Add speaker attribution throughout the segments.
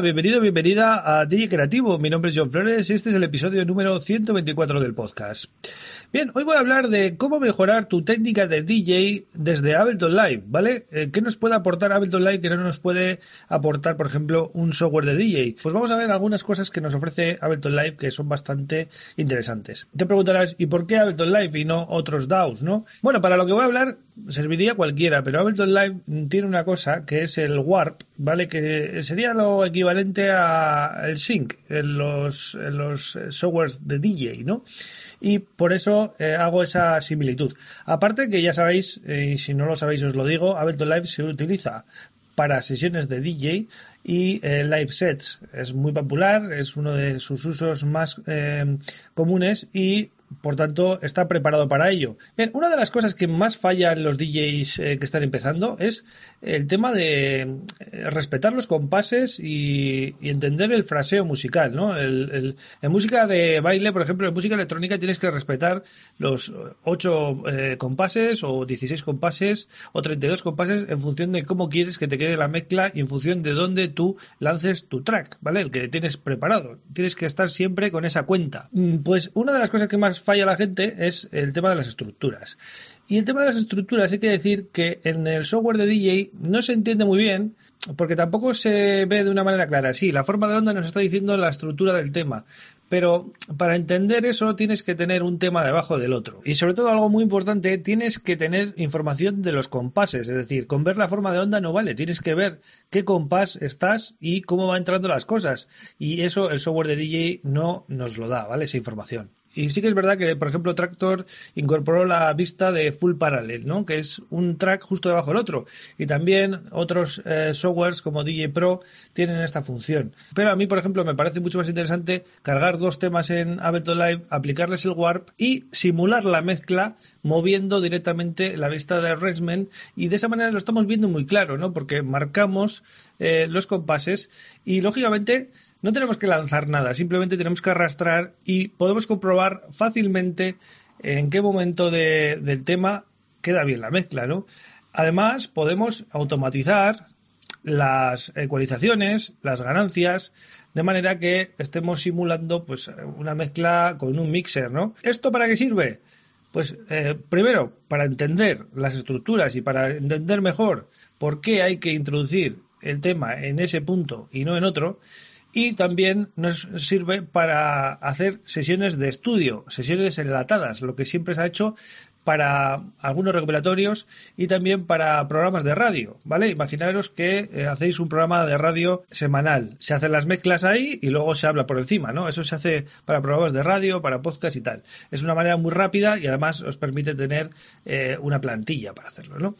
Speaker 1: Bienvenido, bienvenida a DJ Creativo. Mi nombre es John Flores y este es el episodio número 124 del podcast. Bien, hoy voy a hablar de cómo mejorar tu técnica de DJ desde Ableton Live, ¿vale? Eh, ¿Qué nos puede aportar Ableton Live que no nos puede aportar, por ejemplo, un software de DJ? Pues vamos a ver algunas cosas que nos ofrece Ableton Live que son bastante interesantes. Te preguntarás, ¿y por qué Ableton Live y no otros DAWs, no? Bueno, para lo que voy a hablar serviría cualquiera, pero Ableton Live tiene una cosa que es el Warp, ¿vale? Que sería lo equivalente al Sync en los, en los softwares de DJ, ¿no? y por eso eh, hago esa similitud. Aparte que ya sabéis, eh, y si no lo sabéis os lo digo, Ableton Live se utiliza para sesiones de DJ y eh, live sets. Es muy popular, es uno de sus usos más comunes y por tanto, está preparado para ello. Bien, una de las cosas que más fallan los DJs eh, que están empezando es el tema de eh, respetar los compases y, entender el fraseo musical, ¿no? en música de baile, por ejemplo, en música electrónica tienes que respetar los 8 eh, compases o 16 compases o 32 compases en función de cómo quieres que te quede la mezcla y en función de dónde tú lances tu track, ¿vale? El que tienes preparado. Tienes que estar siempre con esa cuenta. Mm, pues una de las cosas que más falla la gente es el tema de las estructuras. Y el tema de las estructuras hay que decir que en el software de DJ no se entiende muy bien porque tampoco se ve de una manera clara. Sí, la forma de onda nos está diciendo la estructura del tema, pero para entender eso tienes que tener un tema debajo del otro. Y sobre todo algo muy importante, tienes que tener información de los compases. Es decir, con ver la forma de onda no vale. Tienes que ver qué compás estás y cómo va entrando las cosas. Y eso el software de DJ no nos lo da, ¿vale? Esa información. Y sí que es verdad que, por ejemplo, Tractor incorporó la vista de Full Parallel, ¿no? Que es un track justo debajo del otro. Y también otros eh, softwares como DJ Pro tienen esta función. Pero a mí, por ejemplo, me parece mucho más interesante cargar dos temas en Ableton Live, aplicarles el Warp y simular la mezcla moviendo directamente la vista de Resmen y de esa manera lo estamos viendo muy claro, ¿no? Porque marcamos eh, los compases y lógicamente no tenemos que lanzar nada, simplemente tenemos que arrastrar y podemos comprobar fácilmente en qué momento del tema queda bien la mezcla, ¿no? Además, podemos automatizar las ecualizaciones, las ganancias, de manera que estemos simulando pues una mezcla con un mixer, ¿no? ¿Esto para qué sirve? Pues eh, primero, para entender las estructuras y para entender mejor por qué hay que introducir el tema en ese punto y no en otro, y también nos sirve para hacer sesiones de estudio, sesiones enlatadas, lo que siempre se ha hecho para algunos recuperatorios y también para programas de radio, ¿vale? Imaginaros que eh, hacéis un programa de radio semanal. Se hacen las mezclas ahí y luego se habla por encima, ¿no? Eso se hace para programas de radio, para podcast y tal. Es una manera muy rápida y además os permite tener eh, una plantilla para hacerlo, ¿no?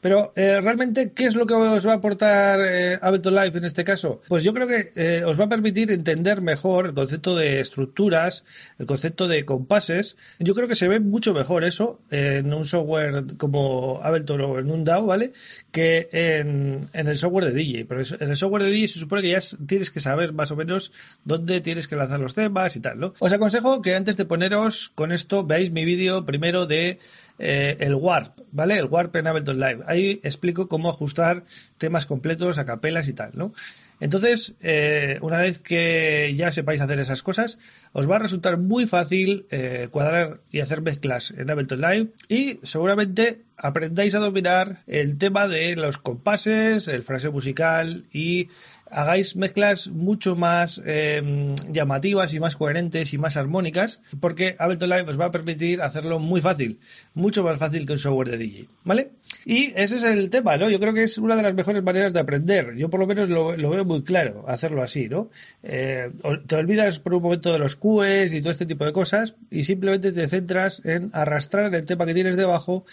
Speaker 1: Pero eh, realmente, ¿qué es lo que os va a aportar Ableton Live en este caso? Pues yo creo que os va a permitir entender mejor el concepto de estructuras, el concepto de compases. Yo creo que se ve mucho mejor eso en un software como Ableton o en un DAO, ¿vale? Que en, el software de DJ. Pero en el software de DJ se supone que ya tienes que saber más o menos dónde tienes que lanzar los temas y tal, ¿no? Os aconsejo que antes de poneros con esto veáis mi vídeo primero de eh, el Warp, ¿vale? El Warp en Ableton Live. Ahí explico cómo ajustar temas completos a capelas y tal, ¿no? Entonces, eh, una vez que ya sepáis hacer esas cosas, os va a resultar muy fácil eh, cuadrar y hacer mezclas en Ableton Live y seguramente aprendáis a dominar el tema de los compases, el fraseo musical y hagáis mezclas mucho más em, llamativas y más coherentes y más armónicas, porque Ableton Live os va a permitir hacerlo muy fácil, mucho más fácil que un software de DJ, ¿vale? Y ese es el tema, ¿no? Yo creo que es una de las mejores maneras de aprender. Yo por lo menos lo, veo muy claro, hacerlo así, ¿no? Eh, te olvidas por un momento de los QEs y todo este tipo de cosas y simplemente te centras en arrastrar el tema que tienes debajo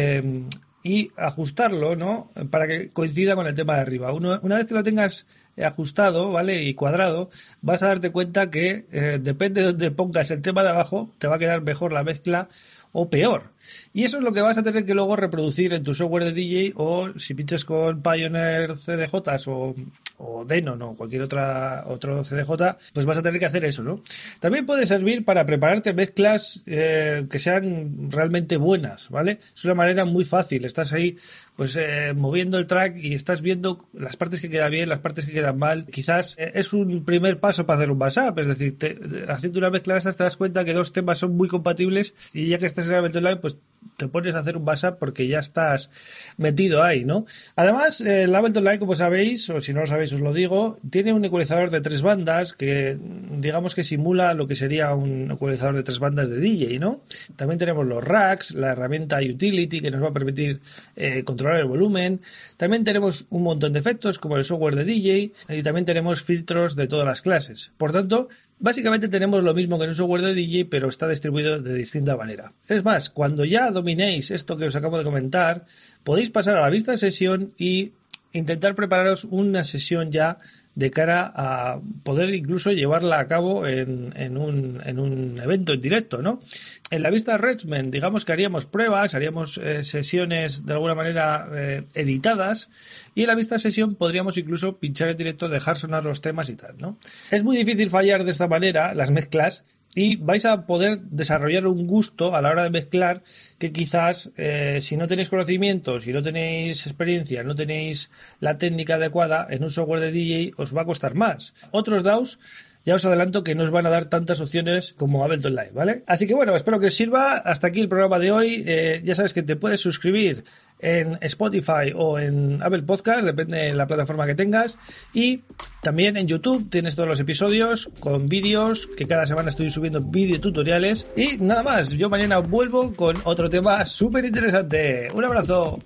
Speaker 1: em, y ajustarlo, ¿no? Para que coincida con el tema de arriba. una vez que lo tengas ajustado, ¿vale? Y cuadrado, vas a darte cuenta que eh, depende de donde pongas el tema de abajo, te va a quedar mejor la mezcla o peor. Y eso es lo que vas a tener que luego reproducir en tu software de DJ o si pinches con Pioneer CDJs o, o Denon o cualquier otra, otro CDJ, pues vas a tener que hacer eso, ¿no? También puede servir para prepararte mezclas eh, que sean realmente buenas, ¿vale? Es una manera muy fácil. Estás ahí, pues, eh, moviendo el track y estás viendo las partes que quedan bien, las partes que quedan mal. Quizás eh, es un primer paso para hacer un WhatsApp, es decir, haciendo una mezcla de estas te das cuenta que dos temas son muy compatibles y ya que estás en el Live, pues te pones a hacer un WhatsApp porque ya estás metido ahí, ¿no? Además, el Ableton Live, como sabéis, o si no lo sabéis os lo digo, tiene un ecualizador de tres bandas que digamos que simula lo que sería un ecualizador de tres bandas de DJ, ¿no? También tenemos los racks, la herramienta Utility que nos va a permitir eh, controlar el volumen. También tenemos un montón de efectos como el software de DJ y también tenemos filtros de todas las clases. Por tanto, Básicamente tenemos lo mismo que en un software de DJ, pero está distribuido de distinta manera. Es más, cuando ya dominéis esto que os acabo de comentar, podéis pasar a la vista de sesión y intentar prepararos una sesión ya de cara a poder incluso llevarla a cabo en, en, un, en un, evento en directo, ¿no? En la vista de Redman, digamos que haríamos pruebas, haríamos eh, sesiones de alguna manera eh, editadas y en la vista sesión podríamos incluso pinchar en directo, dejar sonar los temas y tal, ¿no? Es muy difícil fallar de esta manera las mezclas y vais a poder desarrollar un gusto a la hora de mezclar que quizás eh, si no tenéis conocimientos, si no tenéis experiencia, no tenéis la técnica adecuada en un software de DJ os va a costar más. Otros DAOs ya os adelanto que no os van a dar tantas opciones como Ableton Live, ¿vale? Así que bueno, espero que os sirva. Hasta aquí el programa de hoy. Eh, ya sabes que te puedes suscribir en Spotify o en Apple Podcast, depende de la plataforma que tengas. Y también en YouTube tienes todos los episodios con vídeos, que cada semana estoy subiendo vídeo tutoriales. Y nada más, yo mañana vuelvo con otro tema súper interesante. Un abrazo.